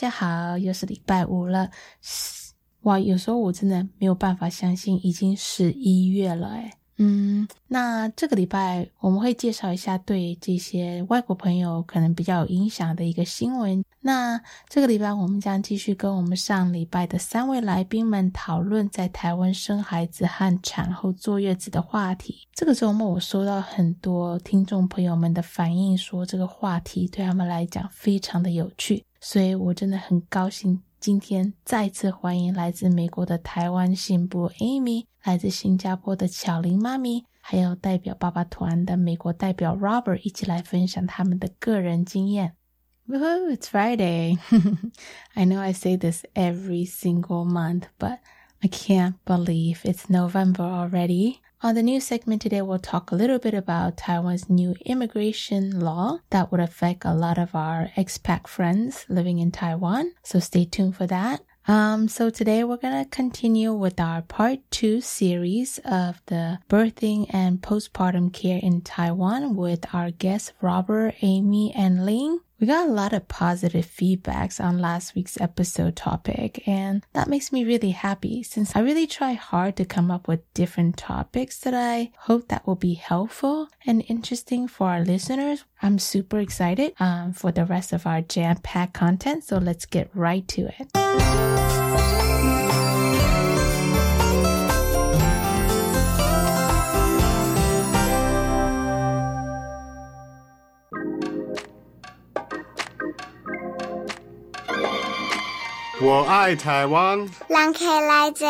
家好，又是礼拜五了，哇！有时候我真的没有办法相信，已经十一月了，诶嗯，那这个礼拜我们会介绍一下对这些外国朋友可能比较有影响的一个新闻。那这个礼拜我们将继续跟我们上礼拜的三位来宾们讨论在台湾生孩子和产后坐月子的话题。这个周末我收到很多听众朋友们的反应，说这个话题对他们来讲非常的有趣。所以我真的很高兴，今天再次欢迎来自美国的台湾信部 Amy，来自新加坡的巧玲妈咪，还有代表爸爸团的美国代表 Robert 一起来分享他们的个人经验。Woohoo! It's Friday. I know I say this every single month, but I can't believe it's November already. On the new segment today, we'll talk a little bit about Taiwan's new immigration law that would affect a lot of our expat friends living in Taiwan. So stay tuned for that. Um, so today we're going to continue with our part two series of the birthing and postpartum care in Taiwan with our guests Robert, Amy, and Ling. We got a lot of positive feedbacks on last week's episode topic, and that makes me really happy since I really try hard to come up with different topics that I hope that will be helpful and interesting for our listeners. I'm super excited um, for the rest of our jam-packed content, so let's get right to it. 我爱台湾。让开来者。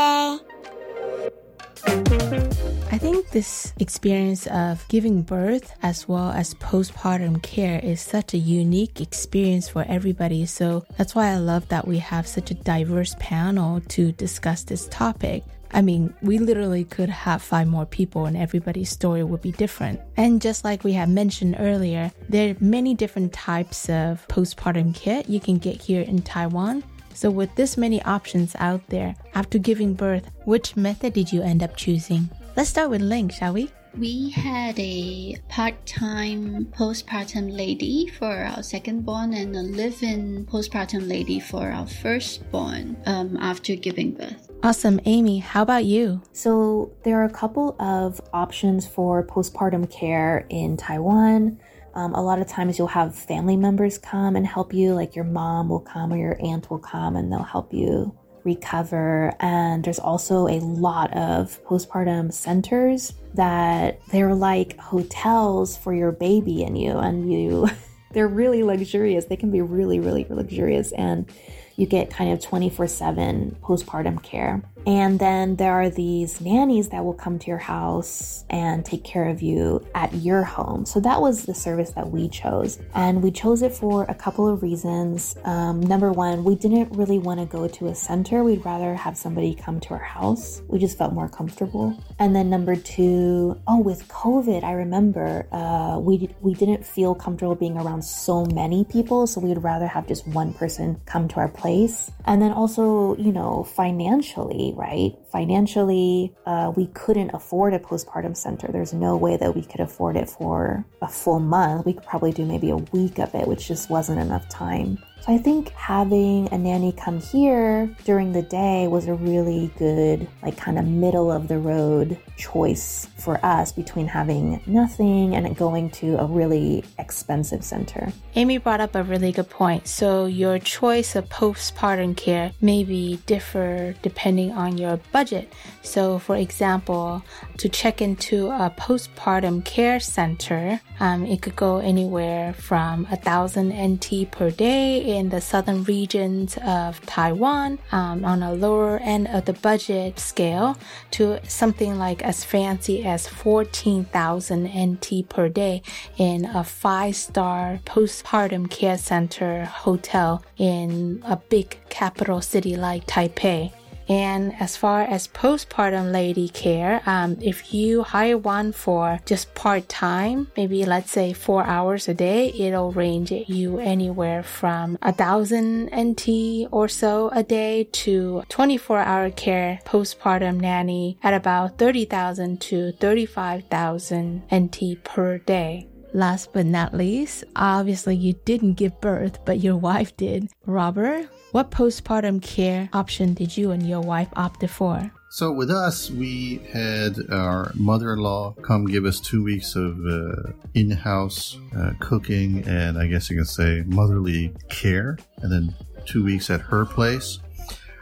I think this experience of giving birth as well as postpartum care is such a unique experience for everybody. So that's why I love that we have such a diverse panel to discuss this topic. I mean, we literally could have five more people and everybody's story would be different. And just like we had mentioned earlier, there are many different types of postpartum care you can get here in Taiwan. So, with this many options out there, after giving birth, which method did you end up choosing? Let's start with Ling, shall we? We had a part time postpartum lady for our second born and a live in postpartum lady for our firstborn um, after giving birth. Awesome. Amy, how about you? So, there are a couple of options for postpartum care in Taiwan. Um, a lot of times you'll have family members come and help you, like your mom will come or your aunt will come and they'll help you recover. And there's also a lot of postpartum centers that they're like hotels for your baby and you, and you, they're really luxurious. They can be really, really luxurious. And you get kind of 24 7 postpartum care. And then there are these nannies that will come to your house and take care of you at your home. So that was the service that we chose. And we chose it for a couple of reasons. Um, number one, we didn't really want to go to a center. We'd rather have somebody come to our house. We just felt more comfortable. And then number two, oh, with COVID, I remember uh, we, we didn't feel comfortable being around so many people. So we'd rather have just one person come to our place. And then also, you know, financially, right? Financially, uh, we couldn't afford a postpartum center. There's no way that we could afford it for a full month. We could probably do maybe a week of it, which just wasn't enough time. So I think having a nanny come here during the day was a really good, like, kind of middle of the road choice for us between having nothing and going to a really expensive center. Amy brought up a really good point. So your choice of postpartum care may be differ depending on your budget. So for example, to check into a postpartum care center, um, it could go anywhere from a thousand NT per day in the southern regions of Taiwan um, on a lower end of the budget scale to something like as fancy as 14,000 NT per day in a five star postpartum care center hotel in a big capital city like Taipei. And as far as postpartum lady care, um, if you hire one for just part time, maybe let's say four hours a day, it'll range you anywhere from a thousand NT or so a day to 24 hour care postpartum nanny at about 30,000 to 35,000 NT per day. Last but not least, obviously you didn't give birth, but your wife did. Robert, what postpartum care option did you and your wife opt for? So with us, we had our mother-in-law come give us two weeks of uh, in-house uh, cooking and I guess you can say motherly care, and then two weeks at her place.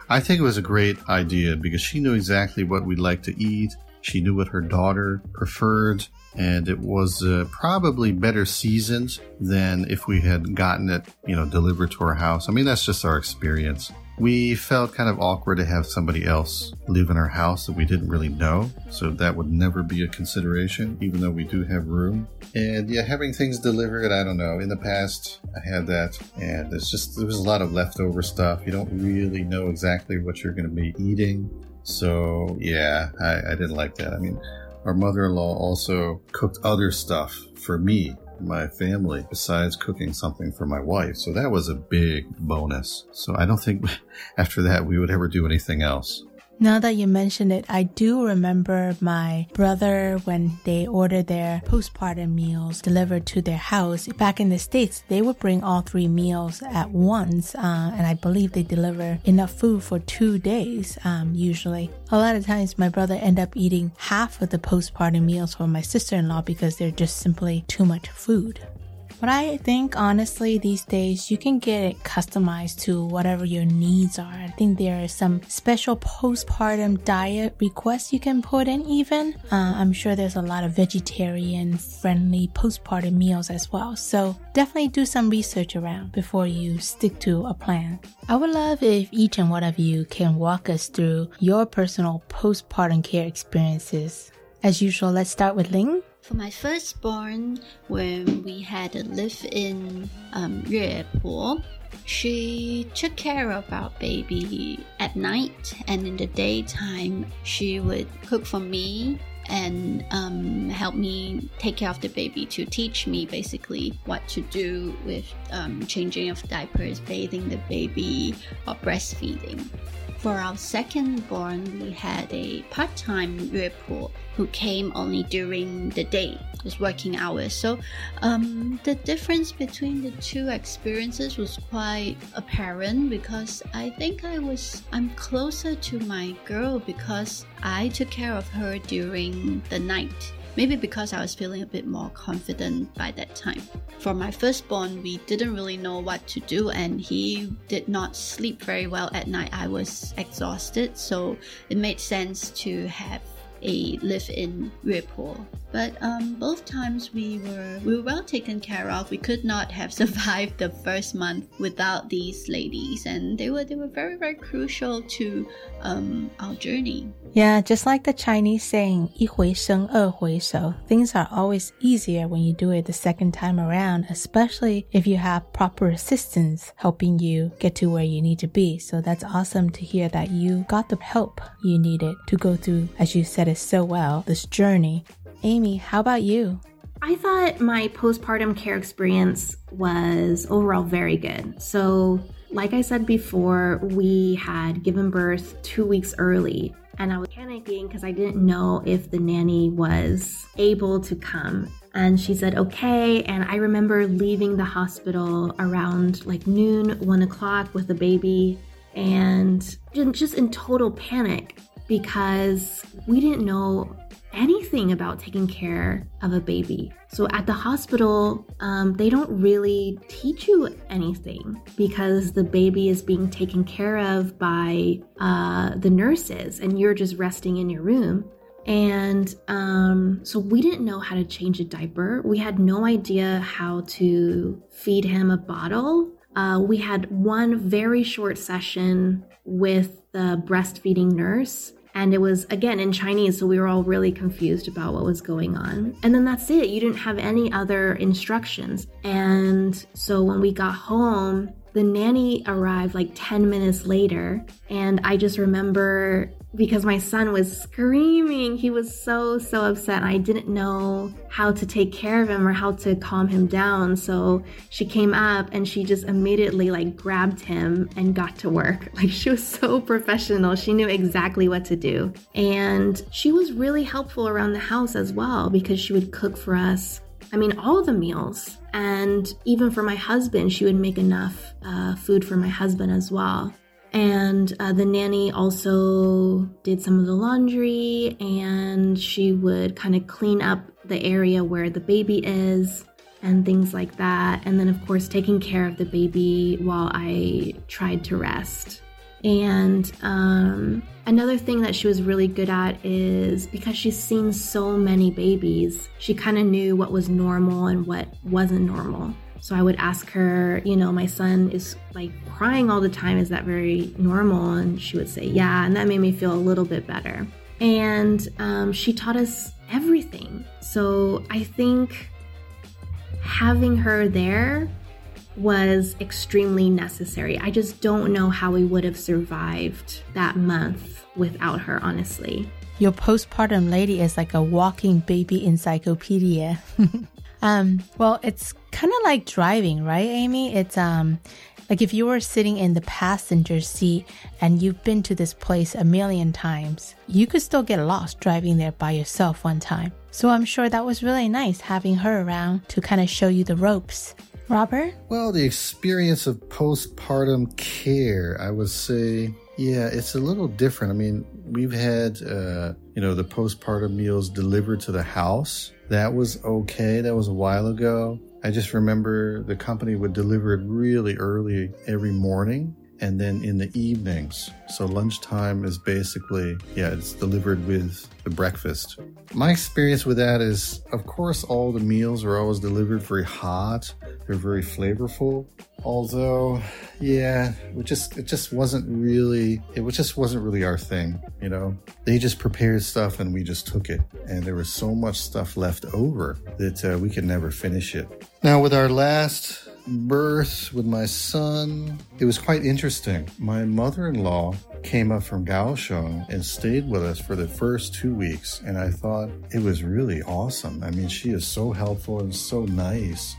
I think it was a great idea because she knew exactly what we'd like to eat. She knew what her daughter preferred, and it was uh, probably better seasoned than if we had gotten it, you know, delivered to our house. I mean, that's just our experience. We felt kind of awkward to have somebody else live in our house that we didn't really know, so that would never be a consideration, even though we do have room. And yeah, having things delivered, I don't know. In the past, I had that, and it's just there was a lot of leftover stuff. You don't really know exactly what you're going to be eating. So yeah, I, I didn't like that. I mean, our mother-in-law also cooked other stuff for me my family besides cooking something for my wife. So that was a big bonus. So I don't think after that we would ever do anything else. Now that you mention it, I do remember my brother when they ordered their postpartum meals delivered to their house. Back in the States, they would bring all three meals at once, uh, and I believe they deliver enough food for two days, um, usually. A lot of times, my brother end up eating half of the postpartum meals for my sister-in-law because they're just simply too much food. But I think honestly these days you can get it customized to whatever your needs are. I think there are some special postpartum diet requests you can put in even. Uh, I'm sure there's a lot of vegetarian friendly postpartum meals as well. So definitely do some research around before you stick to a plan. I would love if each and one of you can walk us through your personal postpartum care experiences. As usual, let's start with Ling. For my firstborn, when we had a live-in um, Po, she took care of our baby at night, and in the daytime, she would cook for me and um, help me take care of the baby to teach me basically what to do with um, changing of diapers, bathing the baby, or breastfeeding. For our second born, we had a part-time 月婆 who came only during the day, just working hours. So um, the difference between the two experiences was quite apparent because I think I was I'm closer to my girl because I took care of her during the night Maybe because I was feeling a bit more confident by that time. For my firstborn, we didn't really know what to do, and he did not sleep very well at night. I was exhausted, so it made sense to have a live in Yuepo. But um, both times we were we were well taken care of. We could not have survived the first month without these ladies, and they were they were very very crucial to um, our journey. Yeah, just like the Chinese saying "一回生二回熟," things are always easier when you do it the second time around, especially if you have proper assistance helping you get to where you need to be. So that's awesome to hear that you got the help you needed to go through, as you said it so well, this journey Amy, how about you? I thought my postpartum care experience was overall very good. So, like I said before, we had given birth two weeks early, and I was panicking because I didn't know if the nanny was able to come. And she said, okay. And I remember leaving the hospital around like noon, one o'clock with the baby and just in total panic because we didn't know anything about taking care of a baby. So at the hospital, um, they don't really teach you anything because the baby is being taken care of by uh, the nurses and you're just resting in your room. And um, so we didn't know how to change a diaper. We had no idea how to feed him a bottle. Uh, we had one very short session with the breastfeeding nurse and it was again in Chinese, so we were all really confused about what was going on. And then that's it, you didn't have any other instructions. And so when we got home, the nanny arrived like 10 minutes later, and I just remember because my son was screaming. He was so, so upset. I didn't know how to take care of him or how to calm him down. So she came up and she just immediately like grabbed him and got to work. Like she was so professional. She knew exactly what to do. And she was really helpful around the house as well because she would cook for us I mean, all the meals. And even for my husband, she would make enough uh, food for my husband as well. And uh, the nanny also did some of the laundry and she would kind of clean up the area where the baby is and things like that. And then, of course, taking care of the baby while I tried to rest. And um, another thing that she was really good at is because she's seen so many babies, she kind of knew what was normal and what wasn't normal. So I would ask her, you know, my son is like crying all the time. Is that very normal? And she would say, yeah. And that made me feel a little bit better. And um, she taught us everything. So I think having her there was extremely necessary. I just don't know how we would have survived that month without her, honestly. Your postpartum lady is like a walking baby encyclopedia. Um, well, it's kind of like driving, right, Amy? It's um, like if you were sitting in the passenger seat and you've been to this place a million times, you could still get lost driving there by yourself one time. So I'm sure that was really nice having her around to kind of show you the ropes. Robert? Well, the experience of postpartum care, I would say, yeah, it's a little different. I mean, we've had, uh, you know, the postpartum meals delivered to the house that was okay. That was a while ago. I just remember the company would deliver it really early every morning and then in the evenings. So lunchtime is basically, yeah, it's delivered with the breakfast. My experience with that is, of course, all the meals are always delivered very hot. They're very flavorful. Although, yeah, it just it just wasn't really it was just wasn't really our thing, you know. They just prepared stuff and we just took it, and there was so much stuff left over that uh, we could never finish it. Now, with our last birth with my son, it was quite interesting. My mother in law came up from Kaohsiung and stayed with us for the first two weeks, and I thought it was really awesome. I mean, she is so helpful and so nice.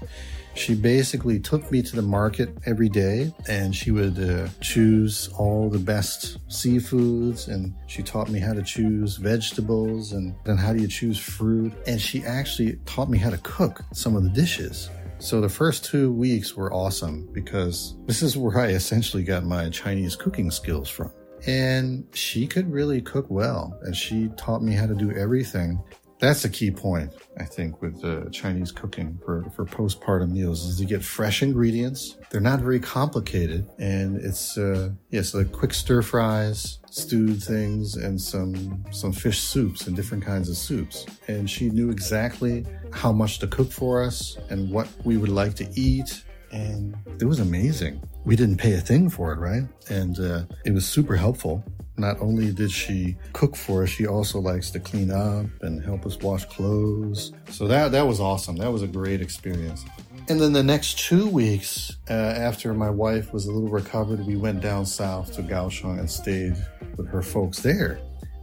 She basically took me to the market every day and she would uh, choose all the best seafoods and she taught me how to choose vegetables and then how do you choose fruit. And she actually taught me how to cook some of the dishes. So the first two weeks were awesome because this is where I essentially got my Chinese cooking skills from. And she could really cook well, and she taught me how to do everything. That's a key point, I think, with uh, Chinese cooking for, for postpartum meals is to get fresh ingredients. They're not very complicated, and it's uh, yes, like quick stir fries, stewed things, and some some fish soups and different kinds of soups. And she knew exactly how much to cook for us and what we would like to eat, and it was amazing. We didn't pay a thing for it, right? And uh, it was super helpful. Not only did she cook for us, she also likes to clean up and help us wash clothes. So that that was awesome. That was a great experience. And then the next two weeks, uh, after my wife was a little recovered, we went down south to Kaohsiung and stayed with her folks there.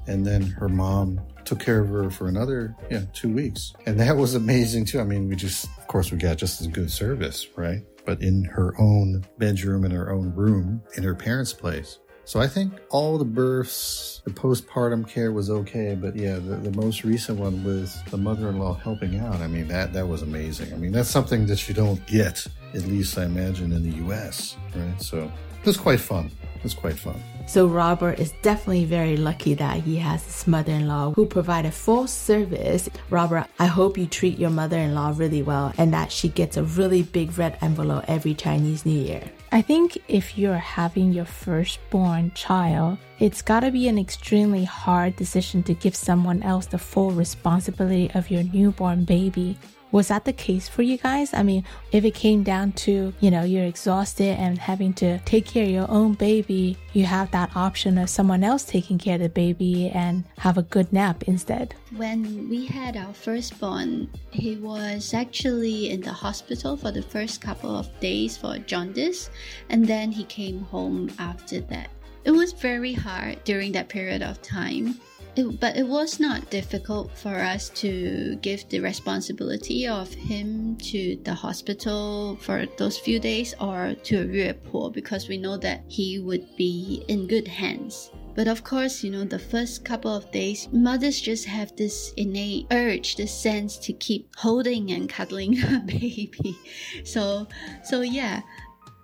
And then her mom took care of her for another yeah two weeks, and that was amazing too. I mean, we just of course we got just as good service, right? But in her own bedroom, in her own room, in her parents' place. So I think all the births, the postpartum care was okay, but yeah, the, the most recent one was the mother-in-law helping out. I mean, that that was amazing. I mean, that's something that you don't get, at least I imagine in the U.S. Right? So it was quite fun. It was quite fun. So Robert is definitely very lucky that he has his mother-in-law who provided full service. Robert, I hope you treat your mother-in-law really well and that she gets a really big red envelope every Chinese New Year. I think if you're having your firstborn child, it's gotta be an extremely hard decision to give someone else the full responsibility of your newborn baby. Was that the case for you guys? I mean, if it came down to, you know, you're exhausted and having to take care of your own baby, you have that option of someone else taking care of the baby and have a good nap instead. When we had our firstborn, he was actually in the hospital for the first couple of days for jaundice, and then he came home after that. It was very hard during that period of time it, but it was not difficult for us to give the responsibility of him to the hospital for those few days or to a Yuepo because we know that he would be in good hands. But of course, you know, the first couple of days, mothers just have this innate urge, this sense to keep holding and cuddling a baby. So, so yeah,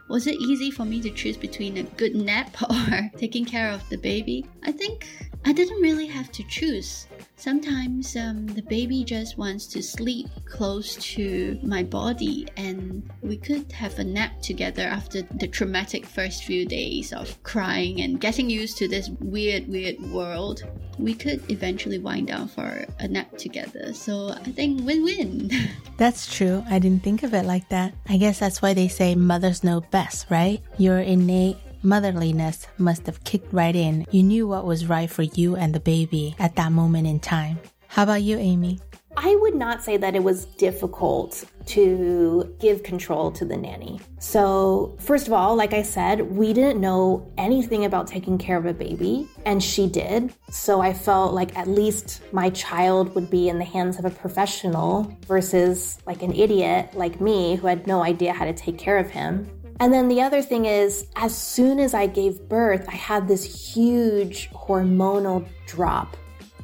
was it easy for me to choose between a good nap or taking care of the baby? I think I didn't really have to choose. Sometimes um, the baby just wants to sleep close to my body, and we could have a nap together after the traumatic first few days of crying and getting used to this weird, weird world. We could eventually wind down for a nap together, so I think win win. That's true. I didn't think of it like that. I guess that's why they say mothers know best, right? Your innate Motherliness must have kicked right in. You knew what was right for you and the baby at that moment in time. How about you, Amy? I would not say that it was difficult to give control to the nanny. So, first of all, like I said, we didn't know anything about taking care of a baby, and she did. So, I felt like at least my child would be in the hands of a professional versus like an idiot like me who had no idea how to take care of him. And then the other thing is, as soon as I gave birth, I had this huge hormonal drop.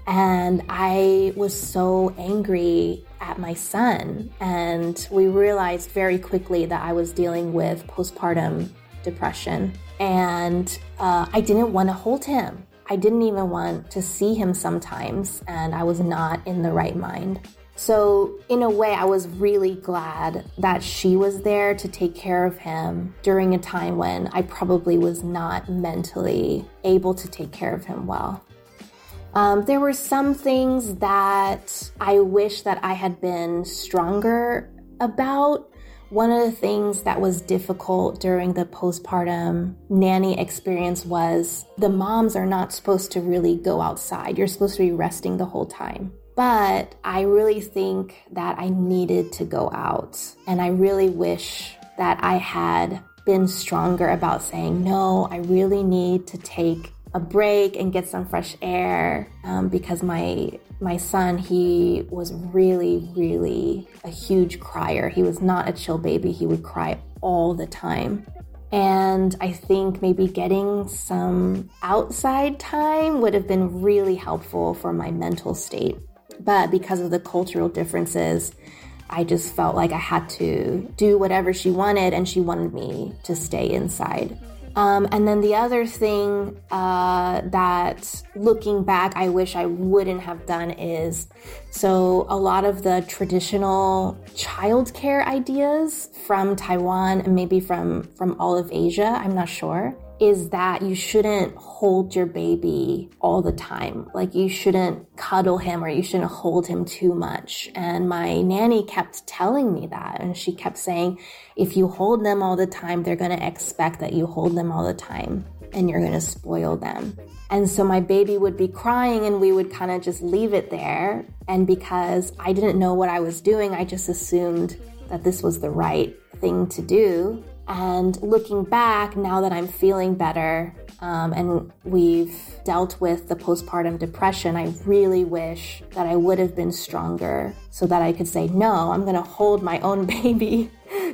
And I was so angry at my son. And we realized very quickly that I was dealing with postpartum depression. And uh, I didn't want to hold him. I didn't even want to see him sometimes. And I was not in the right mind. So, in a way, I was really glad that she was there to take care of him during a time when I probably was not mentally able to take care of him well. Um, there were some things that I wish that I had been stronger about. One of the things that was difficult during the postpartum nanny experience was the moms are not supposed to really go outside. You're supposed to be resting the whole time. But I really think that I needed to go out. And I really wish that I had been stronger about saying, no, I really need to take a break and get some fresh air um, because my my son he was really really a huge crier. He was not a chill baby. He would cry all the time. And i think maybe getting some outside time would have been really helpful for my mental state but because of the cultural differences, I just felt like I had to do whatever she wanted, and she wanted me to stay inside. Um, and then the other thing uh, that looking back, I wish I wouldn't have done is so a lot of the traditional childcare ideas from Taiwan and maybe from, from all of Asia, I'm not sure is that you shouldn't hold your baby all the time. Like you shouldn't cuddle him or you shouldn't hold him too much. And my nanny kept telling me that. And she kept saying, if you hold them all the time, they're going to expect that you hold them all the time and you're going to spoil them. And so my baby would be crying and we would kind of just leave it there. And because I didn't know what I was doing, I just assumed that this was the right thing to do. And looking back, now that I'm feeling better um, and we've dealt with the postpartum depression, I really wish that I would have been stronger so that I could say, no, I'm going to hold my own baby,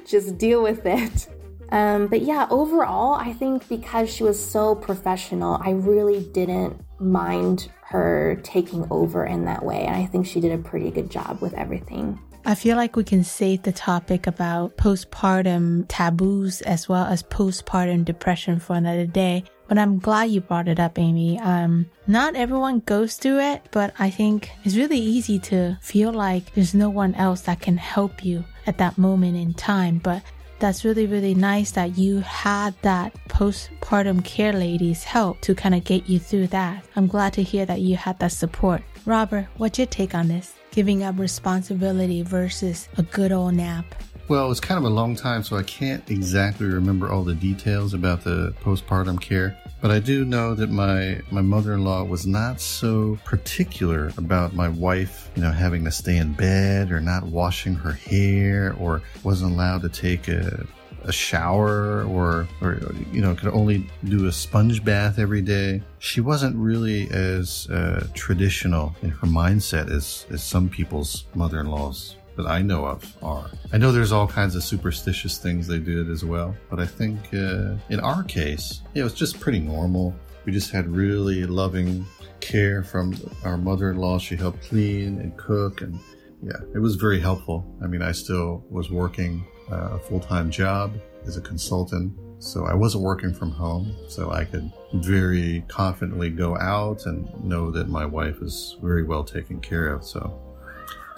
just deal with it. Um, but yeah, overall, I think because she was so professional, I really didn't mind her taking over in that way. And I think she did a pretty good job with everything. I feel like we can save the topic about postpartum taboos as well as postpartum depression for another day. But I'm glad you brought it up, Amy. Um, not everyone goes through it, but I think it's really easy to feel like there's no one else that can help you at that moment in time. But that's really, really nice that you had that postpartum care lady's help to kind of get you through that. I'm glad to hear that you had that support. Robert, what's your take on this? Giving up responsibility versus a good old nap. Well, it's kind of a long time, so I can't exactly remember all the details about the postpartum care. But I do know that my, my mother-in-law was not so particular about my wife, you know, having to stay in bed or not washing her hair or wasn't allowed to take a, a shower or, or, you know, could only do a sponge bath every day. She wasn't really as uh, traditional in her mindset as, as some people's mother-in-laws that I know of are. I know there's all kinds of superstitious things they did as well, but I think uh, in our case, it was just pretty normal. We just had really loving care from our mother-in-law. She helped clean and cook, and yeah, it was very helpful. I mean, I still was working uh, a full-time job as a consultant, so I wasn't working from home, so I could very confidently go out and know that my wife is very well taken care of. So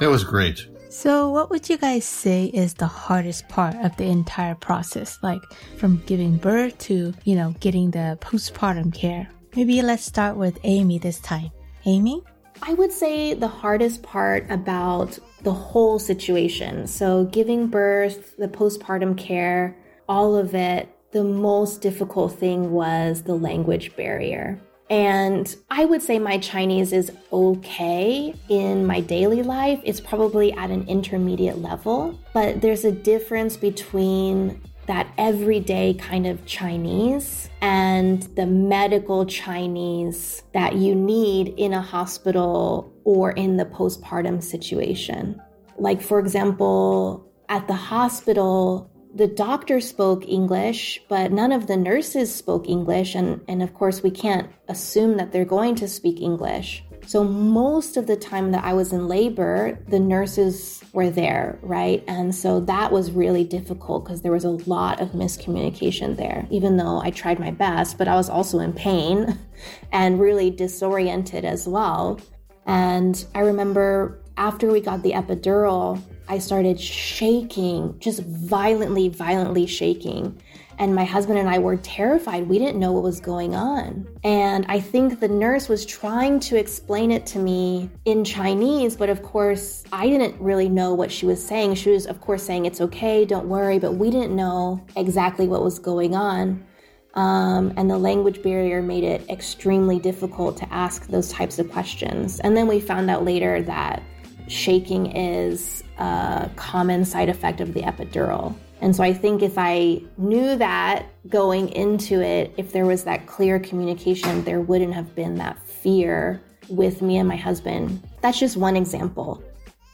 it was great. So, what would you guys say is the hardest part of the entire process? Like from giving birth to, you know, getting the postpartum care? Maybe let's start with Amy this time. Amy? I would say the hardest part about the whole situation. So, giving birth, the postpartum care, all of it, the most difficult thing was the language barrier. And I would say my Chinese is okay in my daily life. It's probably at an intermediate level, but there's a difference between that everyday kind of Chinese and the medical Chinese that you need in a hospital or in the postpartum situation. Like, for example, at the hospital, the doctor spoke English, but none of the nurses spoke English. And, and of course, we can't assume that they're going to speak English. So, most of the time that I was in labor, the nurses were there, right? And so that was really difficult because there was a lot of miscommunication there, even though I tried my best, but I was also in pain and really disoriented as well. And I remember after we got the epidural, I started shaking, just violently, violently shaking. And my husband and I were terrified. We didn't know what was going on. And I think the nurse was trying to explain it to me in Chinese, but of course, I didn't really know what she was saying. She was, of course, saying, It's okay, don't worry, but we didn't know exactly what was going on. Um, and the language barrier made it extremely difficult to ask those types of questions. And then we found out later that shaking is a common side effect of the epidural. And so I think if I knew that going into it, if there was that clear communication, there wouldn't have been that fear with me and my husband. That's just one example.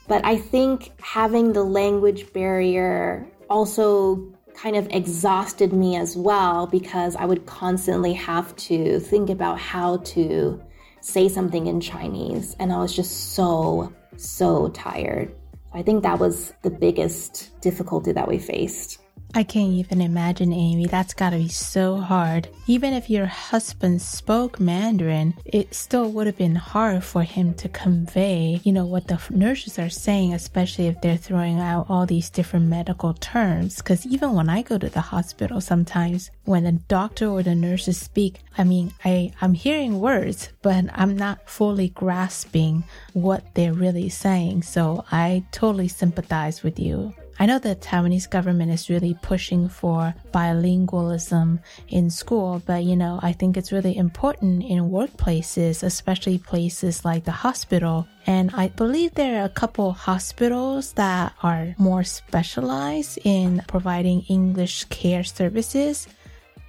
But I think having the language barrier also kind of exhausted me as well because I would constantly have to think about how to say something in Chinese. And I was just so so tired. I think that was the biggest difficulty that we faced. I can't even imagine, Amy. That's gotta be so hard. Even if your husband spoke Mandarin, it still would have been hard for him to convey, you know, what the nurses are saying, especially if they're throwing out all these different medical terms. Because even when I go to the hospital, sometimes when the doctor or the nurses speak, I mean, I, I'm hearing words, but I'm not fully grasping what they're really saying. So I totally sympathize with you. I know the Taiwanese government is really pushing for bilingualism in school, but you know, I think it's really important in workplaces, especially places like the hospital. And I believe there are a couple hospitals that are more specialized in providing English care services.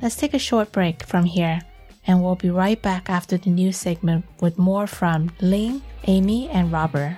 Let's take a short break from here, and we'll be right back after the news segment with more from Ling, Amy, and Robert.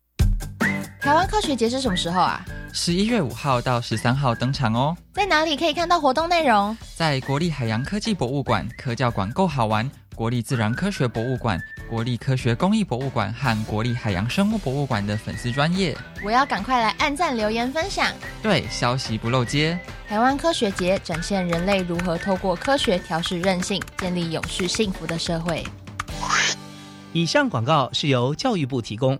台湾科学节是什么时候啊？十一月五号到十三号登场哦。在哪里可以看到活动内容？在国立海洋科技博物馆、科教馆够好玩、国立自然科学博物馆、国立科学工艺博物馆和国立海洋生物博物馆的粉丝专业。我要赶快来按赞、留言、分享。对，消息不漏接。台湾科学节展现人类如何透过科学调试韧性，建立永续幸福的社会。以上广告是由教育部提供。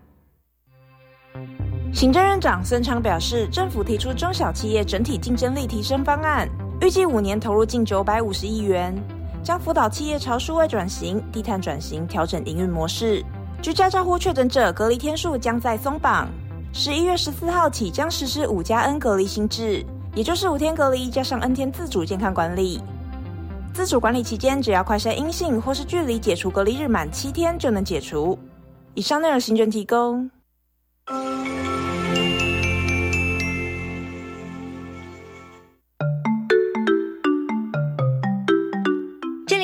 行政院长孙昌表示，政府提出中小企业整体竞争力提升方案，预计五年投入近九百五十亿元，将辅导企业朝数位转型、低碳转型调整营运模式。居家照护确诊者隔离天数将在松绑，十一月十四号起将实施五加 N 隔离新制，也就是五天隔离加上 N 天自主健康管理。自主管理期间，只要快筛阴性或是距离解除隔离日满七天就能解除。以上内容行政提供。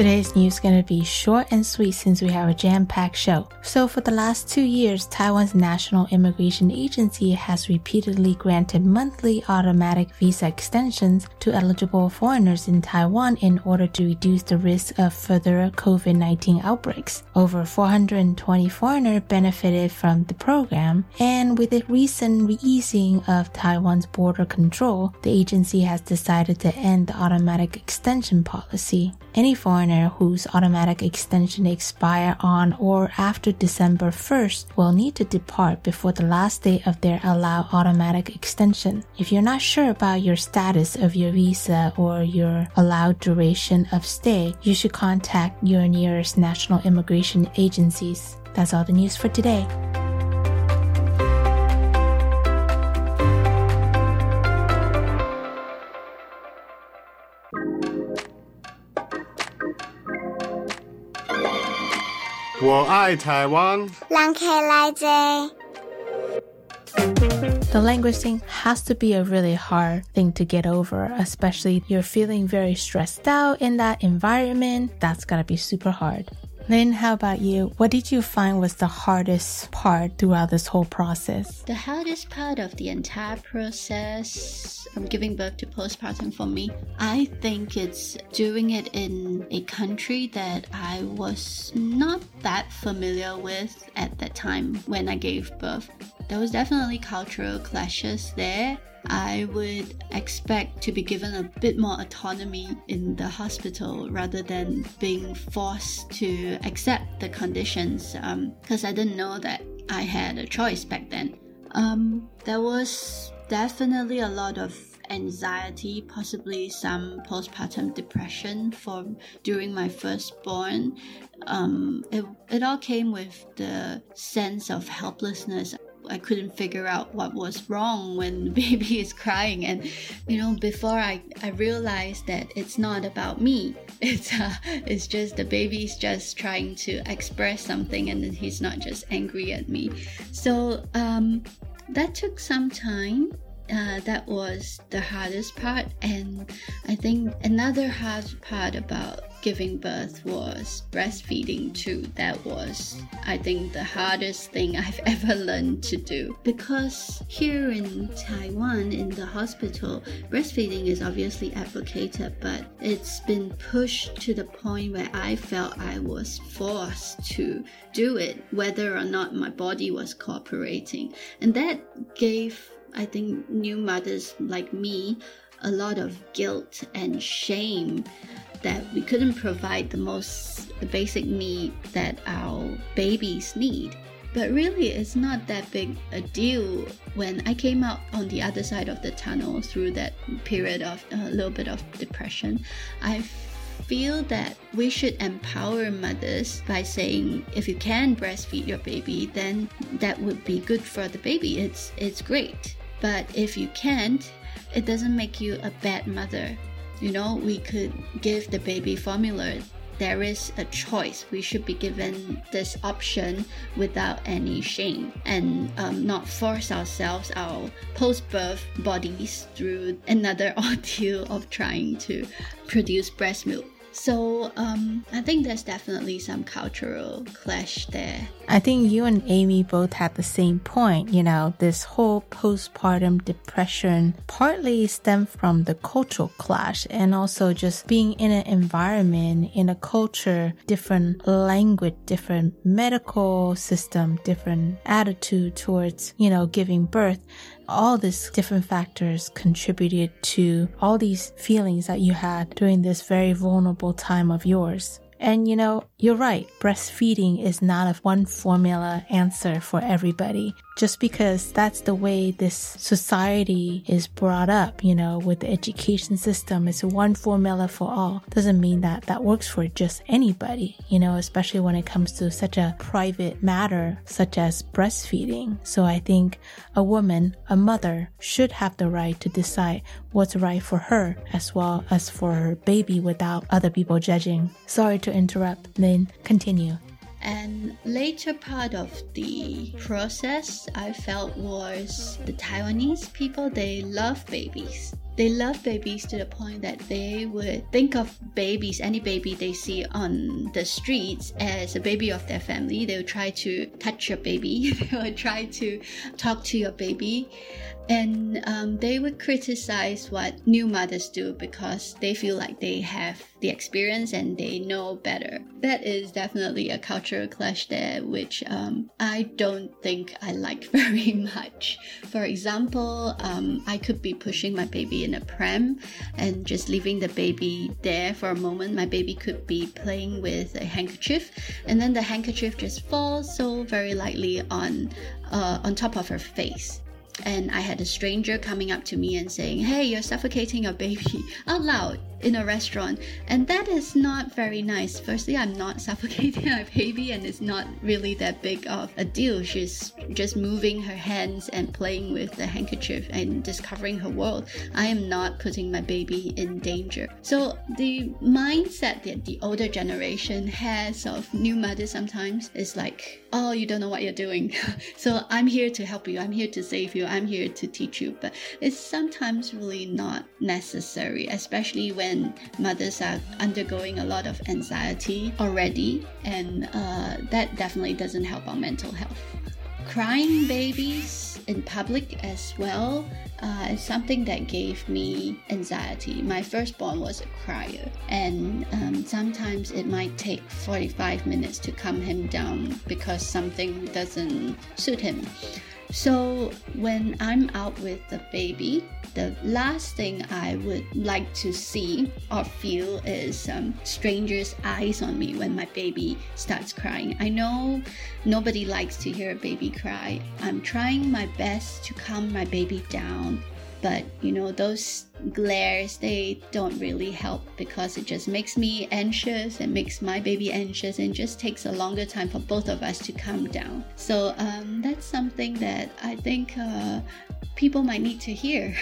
Today's news is going to be short and sweet since we have a jam-packed show. So for the last two years, Taiwan's National Immigration Agency has repeatedly granted monthly automatic visa extensions to eligible foreigners in Taiwan in order to reduce the risk of further COVID-19 outbreaks. Over 420 foreigners benefited from the program, and with the recent re-easing of Taiwan's border control, the agency has decided to end the automatic extension policy. Any foreigner whose automatic extension expire on or after December 1st will need to depart before the last day of their allowed automatic extension. If you're not sure about your status of your visa or your allowed duration of stay, you should contact your nearest national immigration agencies. That's all the news for today. The language thing has to be a really hard thing to get over, especially you're feeling very stressed out in that environment. That's gonna be super hard. Ling, how about you? What did you find was the hardest part throughout this whole process? The hardest part of the entire process from giving birth to postpartum for me, I think it's doing it in a country that I was not that familiar with at that time when I gave birth. There was definitely cultural clashes there I would expect to be given a bit more autonomy in the hospital rather than being forced to accept the conditions because um, I didn't know that I had a choice back then. Um, there was definitely a lot of anxiety, possibly some postpartum depression for during my firstborn. Um, it, it all came with the sense of helplessness I couldn't figure out what was wrong when the baby is crying. And, you know, before I, I realized that it's not about me. It's, uh, it's just the baby's just trying to express something and he's not just angry at me. So, um, that took some time uh, that was the hardest part. And I think another hard part about giving birth was breastfeeding too. That was, I think, the hardest thing I've ever learned to do. Because here in Taiwan, in the hospital, breastfeeding is obviously advocated, but it's been pushed to the point where I felt I was forced to do it, whether or not my body was cooperating. And that gave I think new mothers like me a lot of guilt and shame that we couldn't provide the most the basic need that our babies need. But really, it's not that big a deal when I came out on the other side of the tunnel through that period of a little bit of depression. I feel that we should empower mothers by saying if you can breastfeed your baby, then that would be good for the baby. It's it's great. But if you can't, it doesn't make you a bad mother. You know, we could give the baby formula. There is a choice. We should be given this option without any shame and um, not force ourselves, our post birth bodies, through another ordeal of trying to produce breast milk. So um, I think there's definitely some cultural clash there. I think you and Amy both had the same point. You know, this whole postpartum depression partly stemmed from the cultural clash and also just being in an environment, in a culture, different language, different medical system, different attitude towards, you know, giving birth all these different factors contributed to all these feelings that you had during this very vulnerable time of yours. And you know, you're right, breastfeeding is not a one formula answer for everybody. Just because that's the way this society is brought up, you know, with the education system, it's one formula for all. Doesn't mean that that works for just anybody, you know, especially when it comes to such a private matter such as breastfeeding. So I think a woman, a mother, should have the right to decide what's right for her as well as for her baby without other people judging. Sorry to interrupt, then continue. And later part of the process I felt was the Taiwanese people they love babies. They love babies to the point that they would think of babies, any baby they see on the streets, as a baby of their family. They would try to touch your baby, they would try to talk to your baby and um, they would criticize what new mothers do because they feel like they have the experience and they know better. That is definitely a cultural clash there, which um, I don't think I like very much. For example, um, I could be pushing my baby in a pram and just leaving the baby there for a moment. My baby could be playing with a handkerchief, and then the handkerchief just falls so very lightly on uh, on top of her face and I had a stranger coming up to me and saying, Hey, you're suffocating your baby out loud in a restaurant. And that is not very nice. Firstly, I'm not suffocating my baby, and it's not really that big of a deal. She's just moving her hands and playing with the handkerchief and discovering her world. I am not putting my baby in danger. So, the mindset that the older generation has of new mothers sometimes is like, oh, you don't know what you're doing. so, I'm here to help you, I'm here to save you, I'm here to teach you. But it's sometimes really not necessary, especially when and mothers are undergoing a lot of anxiety already, and uh, that definitely doesn't help our mental health. Crying babies in public as well uh, is something that gave me anxiety. My firstborn was a crier, and um, sometimes it might take 45 minutes to calm him down because something doesn't suit him. So when I'm out with the baby, the last thing I would like to see or feel is um, strangers' eyes on me when my baby starts crying. I know nobody likes to hear a baby cry. I'm trying my best to calm my baby down But you know, those glares they don't really help because it just makes me anxious and makes my baby anxious and just takes a longer time for both of us to calm down. So um, that's something that I think uh, people might need to hear.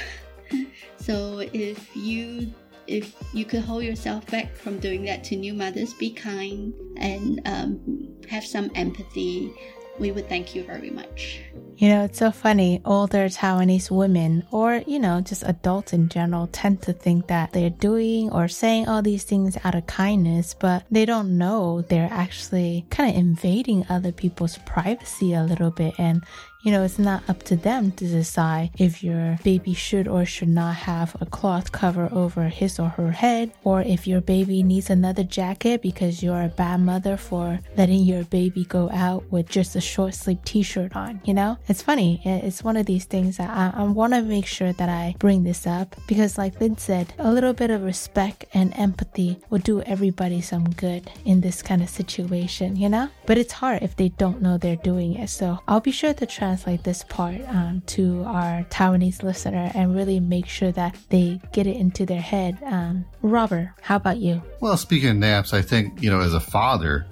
so if you if you could hold yourself back from doing that to new mothers, be kind and um, have some empathy. We would thank you very much. You know, it's so funny. Older Taiwanese women, or, you know, just adults in general, tend to think that they're doing or saying all these things out of kindness, but they don't know they're actually kind of invading other people's privacy a little bit. And, you know, it's not up to them to decide if your baby should or should not have a cloth cover over his or her head, or if your baby needs another jacket because you're a bad mother for letting your baby go out with just a short sleeve t shirt on, you know? It's funny. It's one of these things that I, I want to make sure that I bring this up because, like Ling said, a little bit of respect and empathy will do everybody some good in this kind of situation, you know? But it's hard if they don't know they're doing it. So I'll be sure to translate this part um, to our Taiwanese listener and really make sure that they get it into their head. Um, Robert, how about you? Well, speaking of naps, I think, you know, as a father,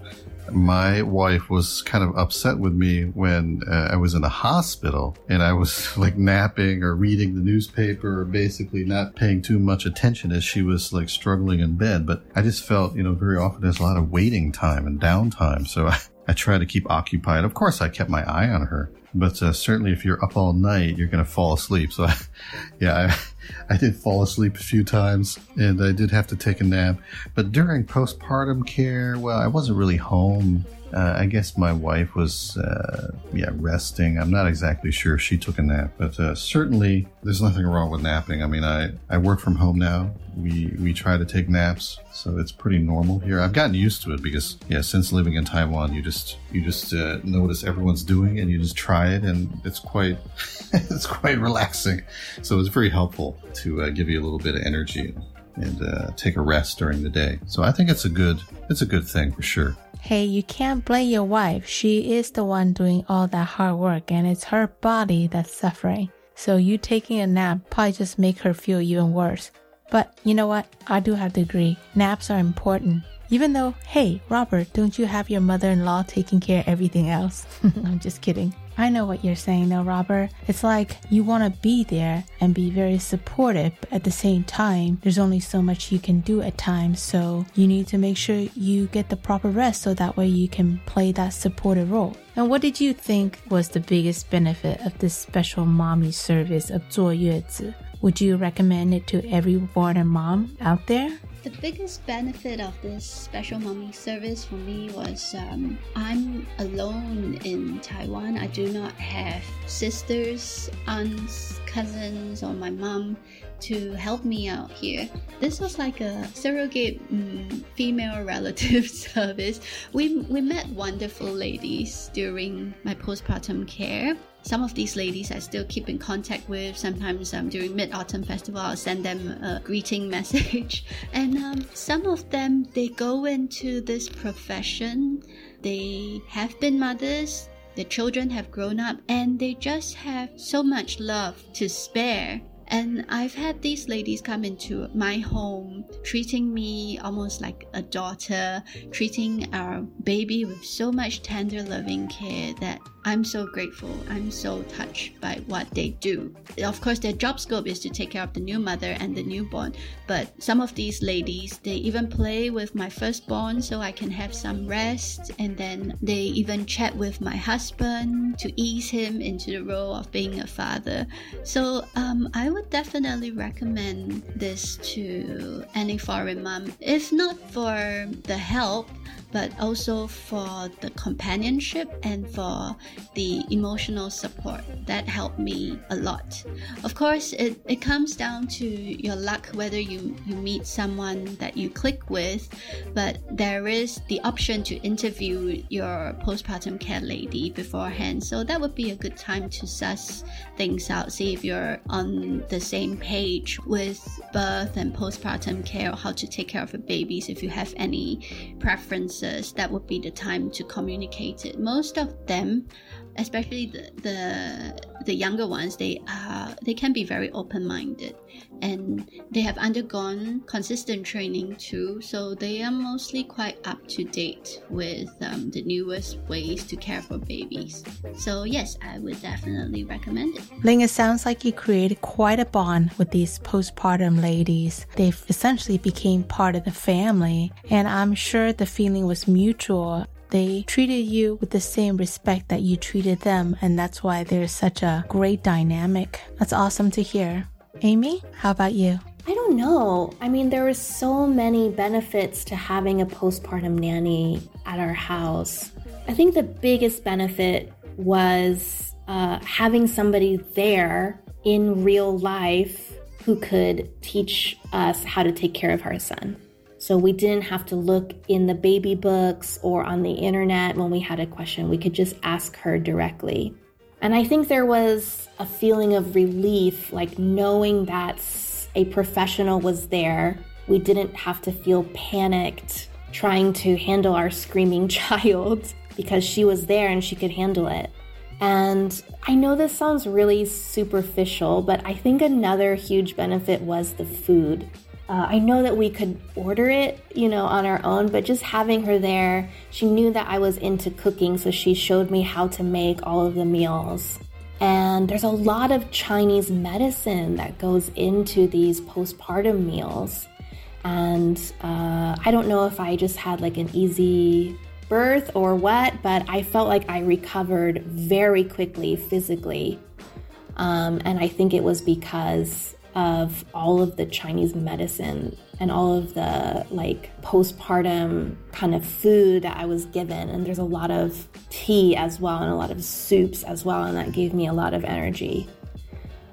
my wife was kind of upset with me when uh, I was in the hospital and I was like napping or reading the newspaper or basically not paying too much attention as she was like struggling in bed. But I just felt, you know, very often there's a lot of waiting time and downtime. So I, I try to keep occupied. Of course, I kept my eye on her, but uh, certainly if you're up all night, you're going to fall asleep. So yeah, I, I did fall asleep a few times and I did have to take a nap. But during postpartum care, well, I wasn't really home. Uh, I guess my wife was, uh, yeah, resting. I'm not exactly sure if she took a nap, but uh, certainly there's nothing wrong with napping. I mean, I, I work from home now. We we try to take naps, so it's pretty normal here. I've gotten used to it because, yeah, since living in Taiwan, you just you just uh, notice everyone's doing, and you just try it, and it's quite it's quite relaxing. So it's very helpful to uh, give you a little bit of energy and uh, take a rest during the day. So I think it's a good it's a good thing for sure. Hey, you can't blame your wife. She is the one doing all that hard work and it's her body that's suffering. So you taking a nap probably just make her feel even worse. But you know what? I do have to agree. Naps are important. Even though, hey, Robert, don't you have your mother-in-law taking care of everything else? I'm just kidding. I know what you're saying though, Robert. It's like you want to be there and be very supportive, but at the same time, there's only so much you can do at times. So you need to make sure you get the proper rest so that way you can play that supportive role. And what did you think was the biggest benefit of this special mommy service of 坐月子? Would you recommend it to every born mom out there? The biggest benefit of this special mommy service for me was um, I'm alone in Taiwan. I do not have sisters, aunts, cousins, or my mom to help me out here. This was like a surrogate um, female relative service. We, we met wonderful ladies during my postpartum care some of these ladies I still keep in contact with. Sometimes um, during Mid Autumn Festival, I'll send them a greeting message. And um, some of them, they go into this profession. They have been mothers, their children have grown up, and they just have so much love to spare. And I've had these ladies come into my home, treating me almost like a daughter, treating our baby with so much tender, loving care that I'm so grateful. I'm so touched by what they do. Of course, their job scope is to take care of the new mother and the newborn, but some of these ladies, they even play with my firstborn so I can have some rest, and then they even chat with my husband to ease him into the role of being a father. So um, I would definitely recommend this to any foreign mom, if not for the help but also for the companionship and for the emotional support. That helped me a lot. Of course, it, it comes down to your luck whether you, you meet someone that you click with, but there is the option to interview your postpartum care lady beforehand. So that would be a good time to suss things out, see if you're on the same page with birth and postpartum care or how to take care of your babies if you have any preference answers, that would be the time to communicate it. Most of them, especially the the, the younger ones, they are they can be very open minded, and they have undergone consistent training too. So they are mostly quite up to date with um, the newest ways to care for babies. So yes, I would definitely recommend it. Ling, it sounds like you created quite a bond with these postpartum ladies. They've essentially became part of the family, and I'm sure the feeling was mutual they treated you with the same respect that you treated them, and that's why there's such a great dynamic. That's awesome to hear. Amy, how about you? I don't know. I mean, there were so many benefits to having a postpartum nanny at our house. I think the biggest benefit was uh, having somebody there in real life who could teach us how to take care of our son. So we didn't have to look in the baby books or on the internet when we had a question. We could just ask her directly. And I think there was a feeling of relief, like knowing that a professional was there. We didn't have to feel panicked trying to handle our screaming child because she was there and she could handle it. And I know this sounds really superficial, but I think another huge benefit was the food. Uh, I know that we could order it, you know, on our own, but just having her there, she knew that I was into cooking, so she showed me how to make all of the meals. And there's a lot of Chinese medicine that goes into these postpartum meals. And uh, I don't know if I just had like an easy birth or what, but I felt like I recovered very quickly physically. Um, and I think it was because of all of the Chinese medicine and all of the like postpartum kind of food that I was given. And there's a lot of tea as well and a lot of soups as well. And that gave me a lot of energy.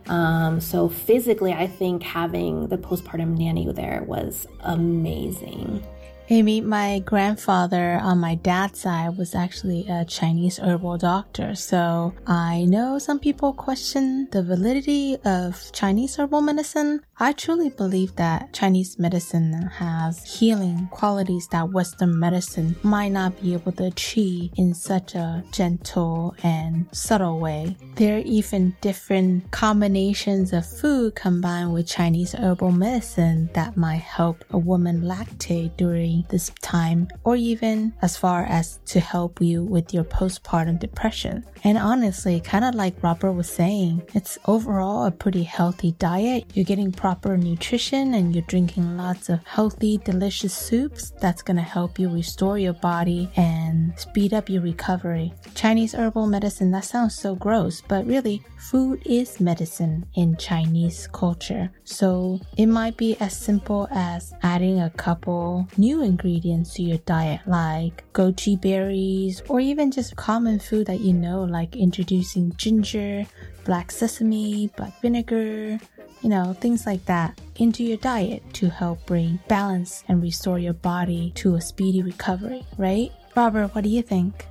Um, so physically, I think having the postpartum nanny there was amazing. Amy, my grandfather on my dad's side was actually a Chinese herbal doctor, so I know some people question the validity of Chinese herbal medicine. I truly believe that Chinese medicine has healing qualities that Western medicine might not be able to achieve in such a gentle and subtle way. There are even different combinations of food combined with Chinese herbal medicine that might help a woman lactate during this time, or even as far as to help you with your postpartum depression. And honestly, kind of like Robert was saying, it's overall a pretty healthy diet. You're getting proper nutrition and you're drinking lots of healthy, delicious soups that's going to help you restore your body and speed up your recovery. Chinese herbal medicine, that sounds so gross, but really, food is medicine in Chinese culture. So it might be as simple as adding a couple new ingredients to your diet, like goji berries, or even just common food that you know, like introducing ginger, black sesame, black vinegar, you know, things like that into your diet to help bring balance and restore your body to a speedy recovery, right? Robert, what do you think?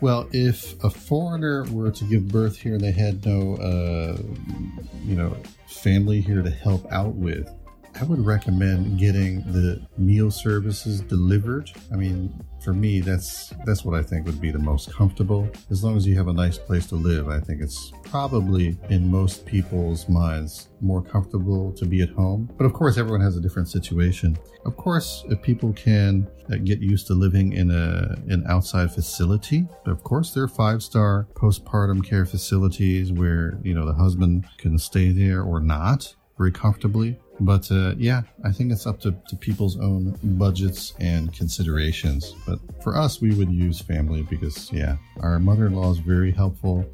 Well, if a foreigner were to give birth here and they had no, uh, you know, family here to help out with, I would recommend getting the meal services delivered. I mean, for me, that's that's what I think would be the most comfortable. As long as you have a nice place to live, I think it's probably in most people's minds more comfortable to be at home. But of course, everyone has a different situation. Of course, if people can uh, get used to living in a an outside facility, of course, there are five star postpartum care facilities where you know the husband can stay there or not very comfortably. But uh, yeah, I think it's up to, to people's own budgets and considerations. But for us, we would use family because, yeah, our mother in law is very helpful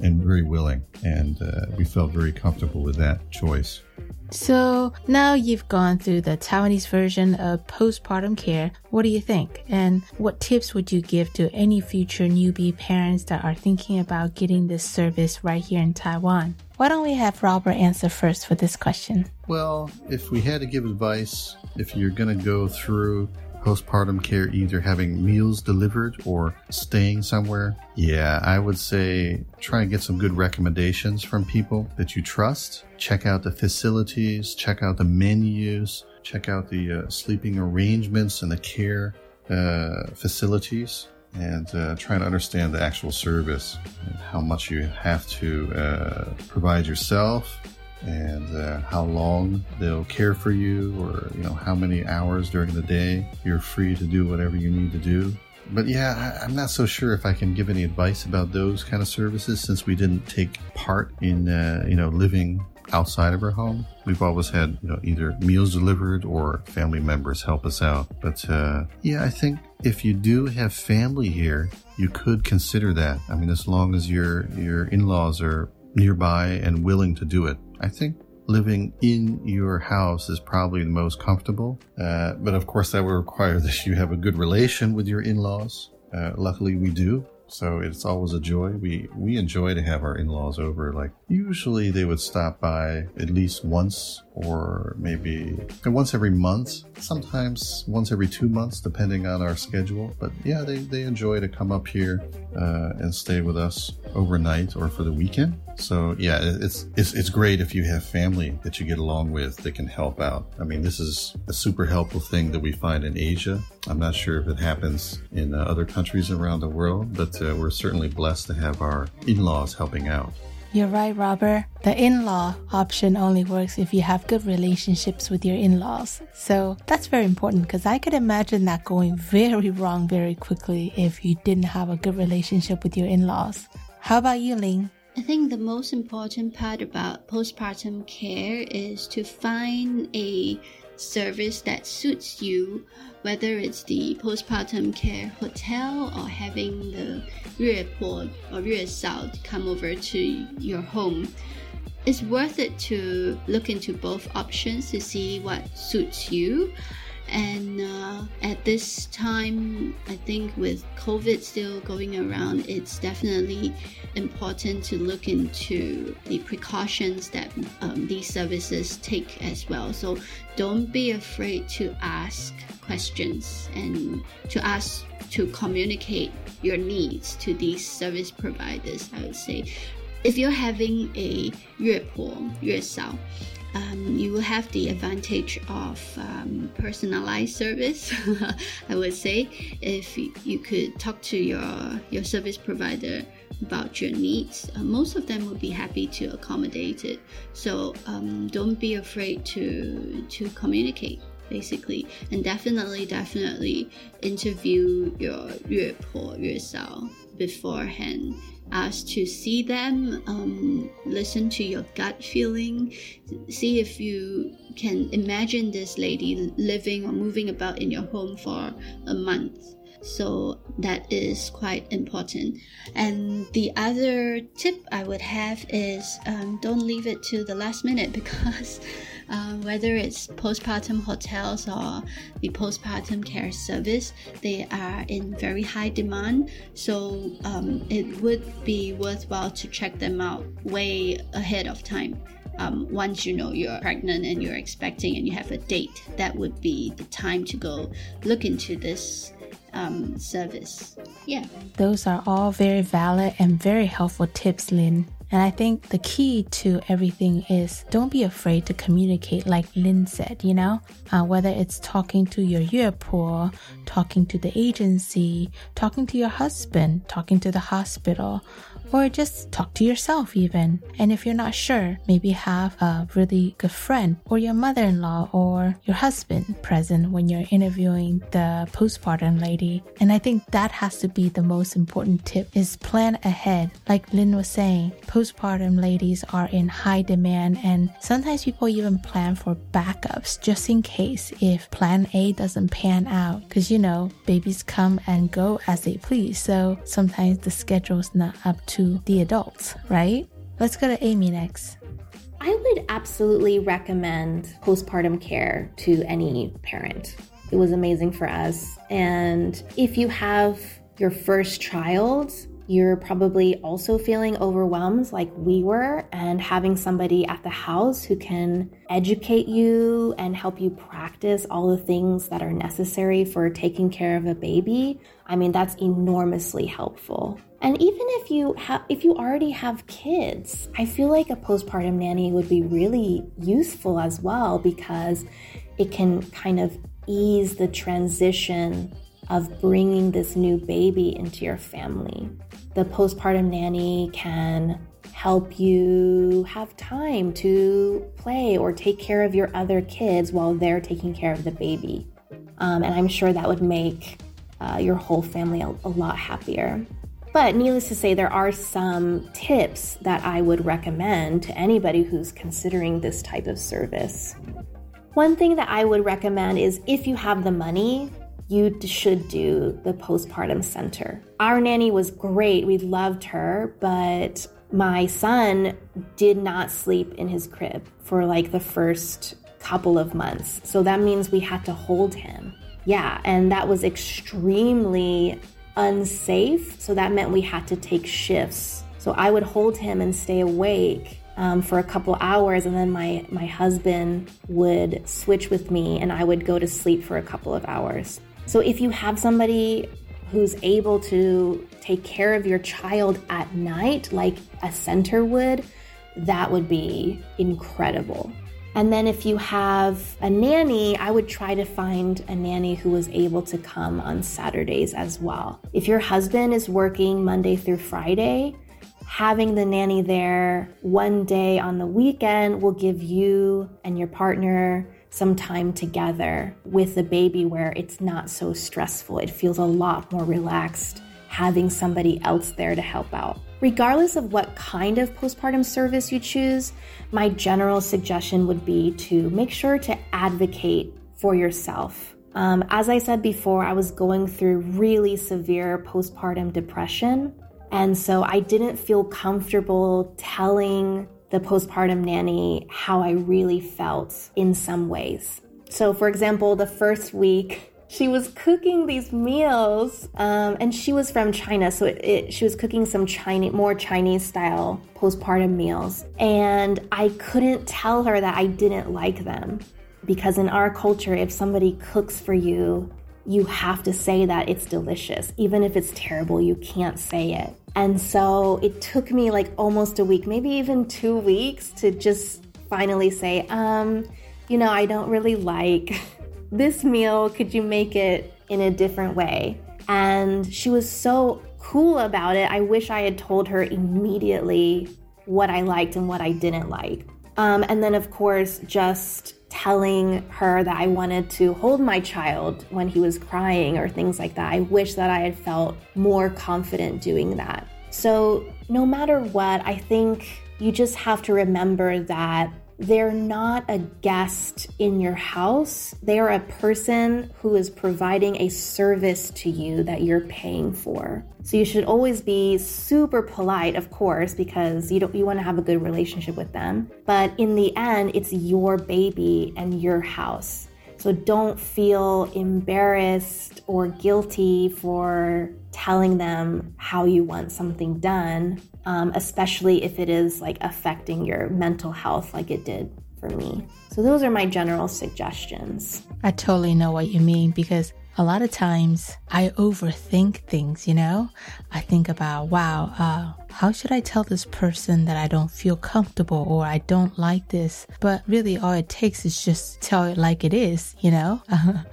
and very willing. And uh, we felt very comfortable with that choice. So now you've gone through the Taiwanese version of postpartum care. What do you think? And what tips would you give to any future newbie parents that are thinking about getting this service right here in Taiwan? Why don't we have Robert answer first for this question? Well, if we had to give advice, if you're going to go through postpartum care, either having meals delivered or staying somewhere, yeah, I would say try and get some good recommendations from people that you trust. Check out the facilities, check out the menus, check out the uh, sleeping arrangements and the care uh, facilities and uh, trying to understand the actual service and how much you have to uh, provide yourself and uh, how long they'll care for you or you know how many hours during the day you're free to do whatever you need to do. But yeah I, i'm not so sure if i can give any advice about those kind of services since we didn't take part in uh, you know living outside of our home. We've always had you know either meals delivered or family members help us out. But uh, yeah i think if you do have family here you could consider that. I mean as long as your your in-laws are nearby and willing to do it I think living in your house is probably the most comfortable. Uh, but of course, that would require that you have a good relation with your in laws. Uh, luckily, we do. So it's always a joy. We we enjoy to have our in-laws over. Like usually they would stop by at least once or maybe once every month, sometimes once every two months, depending on our schedule. But yeah, they, they enjoy to come up here uh, and stay with us overnight or for the weekend. So yeah, it's, it's it's great if you have family that you get along with that can help out. I mean, this is a super helpful thing that we find in Asia. I'm not sure if it happens in uh, other countries around the world, but uh, we're certainly blessed to have our in-laws helping out. You're right, Robert. The in law option only works if you have good relationships with your in laws. So that's very important because I could imagine that going very wrong very quickly if you didn't have a good relationship with your in laws. How about you, Ling? I think the most important part about postpartum care is to find a service that suits you, whether it's the postpartum care hotel or having the Yuepo or Yuesao come over to your home, it's worth it to look into both options to see what suits you and uh, at this time, I think with COVID still going around, it's definitely important to look into the precautions that um, these services take as well. So don't be afraid to ask questions and to ask to communicate your needs to these service providers. I would say, if you're having a 月婆月嫂 um, you will have the advantage of um, personalized service. I would say if you could talk to your your service provider about your needs, uh, most of them would be happy to accommodate it. So um, don't be afraid to to communicate basically and definitely definitely interview your 月婆 yourself beforehand us to see them, um, listen to your gut feeling, see if you can imagine this lady living or moving about in your home for a month. So that is quite important. And the other tip I would have is um, don't leave it to the last minute because um, whether it's postpartum hotels or the postpartum care service, they are in very high demand. So um, it would be worthwhile to check them out way ahead of time. Um, once you know you're pregnant and you're expecting and you have a date, that would be the time to go look into this um, service. Yeah. Those are all very valid and very helpful tips, Ling. And I think the key to everything is don't be afraid to communicate, like Ling said, you know, uh, whether it's talking to your 月婆, talking to the agency, talking to your husband, talking to the hospital, or just talk to yourself even. And if you're not sure, maybe have a really good friend or your mother-in-law or your husband present when you're interviewing the postpartum lady. And I think that has to be the most important tip is plan ahead. Like Ling was saying, postpartum ladies are in high demand and sometimes people even plan for backups just in case if plan A doesn't pan out. Cause you know, babies come and go as they please. So sometimes the schedule's not up to to the adults, right? Let's go to Amy next. I would absolutely recommend postpartum care to any parent. It was amazing for us. And if you have your first child, you're probably also feeling overwhelmed like we were, and having somebody at the house who can educate you and help you practice all the things that are necessary for taking care of a baby. I mean, that's enormously helpful. And even if you have if you already have kids, I feel like a postpartum nanny would be really useful as well because it can kind of ease the transition of bringing this new baby into your family. The postpartum nanny can help you have time to play or take care of your other kids while they're taking care of the baby. Um, and I'm sure that would make uh, your whole family a, a lot happier. But needless to say, there are some tips that I would recommend to anybody who's considering this type of service. One thing that I would recommend is if you have the money, you should do the postpartum center. Our nanny was great, we loved her, but my son did not sleep in his crib for like the first couple of months. So that means we had to hold him. Yeah, and that was extremely unsafe. So that meant we had to take shifts. So I would hold him and stay awake um, for a couple hours, and then my my husband would switch with me, and I would go to sleep for a couple of hours. So if you have somebody who's able to take care of your child at night, like a center would, that would be incredible. And then if you have a nanny, I would try to find a nanny who was able to come on Saturdays as well. If your husband is working Monday through Friday, having the nanny there one day on the weekend will give you and your partner some time together with the baby where it's not so stressful. It feels a lot more relaxed having somebody else there to help out. Regardless of what kind of postpartum service you choose, my general suggestion would be to make sure to advocate for yourself. Um, as I said before, I was going through really severe postpartum depression. And so I didn't feel comfortable telling the postpartum nanny how I really felt in some ways. So, for example, the first week, she was cooking these meals, um, and she was from China, so it, it, she was cooking some Chinese, more Chinese style postpartum meals, and I couldn't tell her that I didn't like them because in our culture, if somebody cooks for you, you have to say that it's delicious, even if it's terrible. You can't say it. And so it took me like almost a week, maybe even two weeks to just finally say, um, you know, I don't really like this meal. Could you make it in a different way? And she was so cool about it. I wish I had told her immediately what I liked and what I didn't like. Um, and then, of course, just telling her that I wanted to hold my child when he was crying or things like that. I wish that I had felt more confident doing that. So, no matter what, I think you just have to remember that they're not a guest in your house. They are a person who is providing a service to you that you're paying for. So you should always be super polite, of course, because you don't you want to have a good relationship with them. But in the end, it's your baby and your house. So don't feel embarrassed or guilty for telling them how you want something done, um, especially if it is like affecting your mental health, like it did for me. So, those are my general suggestions. I totally know what you mean because a lot of times I overthink things, you know? I think about, wow, uh, how should I tell this person that I don't feel comfortable or I don't like this? But really, all it takes is just tell it like it is, you know?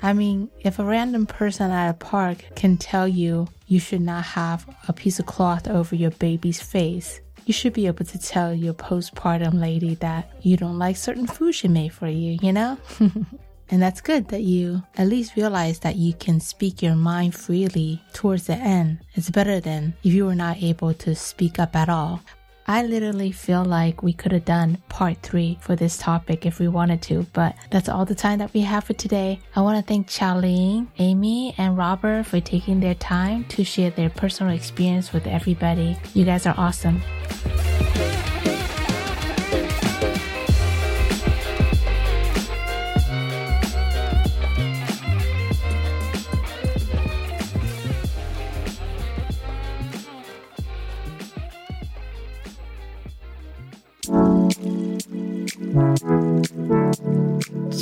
I mean, if a random person at a park can tell you you should not have a piece of cloth over your baby's face, you should be able to tell your postpartum lady that you don't like certain food she made for you, you know? and that's good that you at least realize that you can speak your mind freely towards the end. It's better than if you were not able to speak up at all. I literally feel like we could have done part three for this topic if we wanted to, but that's all the time that we have for today. I want to thank Charlene, Amy, and Robert for taking their time to share their personal experience with everybody. You guys are awesome.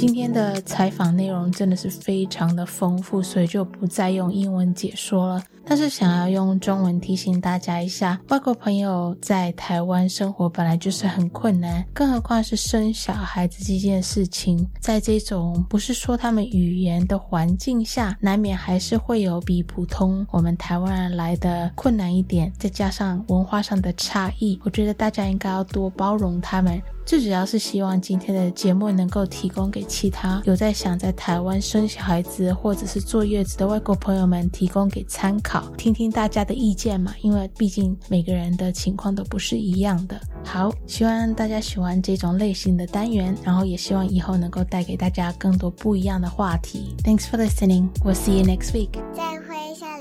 今天的采访内容真的是非常的丰富，所以就不再用英文解说了。但是想要用中文提醒大家一下，外国朋友在台湾生活本来就是很困难，更何况是生小孩子这件事情，在这种不是说他们语言的环境下，难免还是会有比普通我们台湾人来的困难一点，再加上文化上的差异，我觉得大家应该要多包容他们。最主要是希望今天的节目能够提供给其他有在想在台湾生小孩子或者是坐月子的外国朋友们提供给参考，好听听大家的意见嘛，因为毕竟每个人的情况都不是一样的。好，希望大家喜欢这种类型的单元，然后也希望以后能够带给大家更多不一样的话题。Thanks for listening. We'll see you next week. 再会，下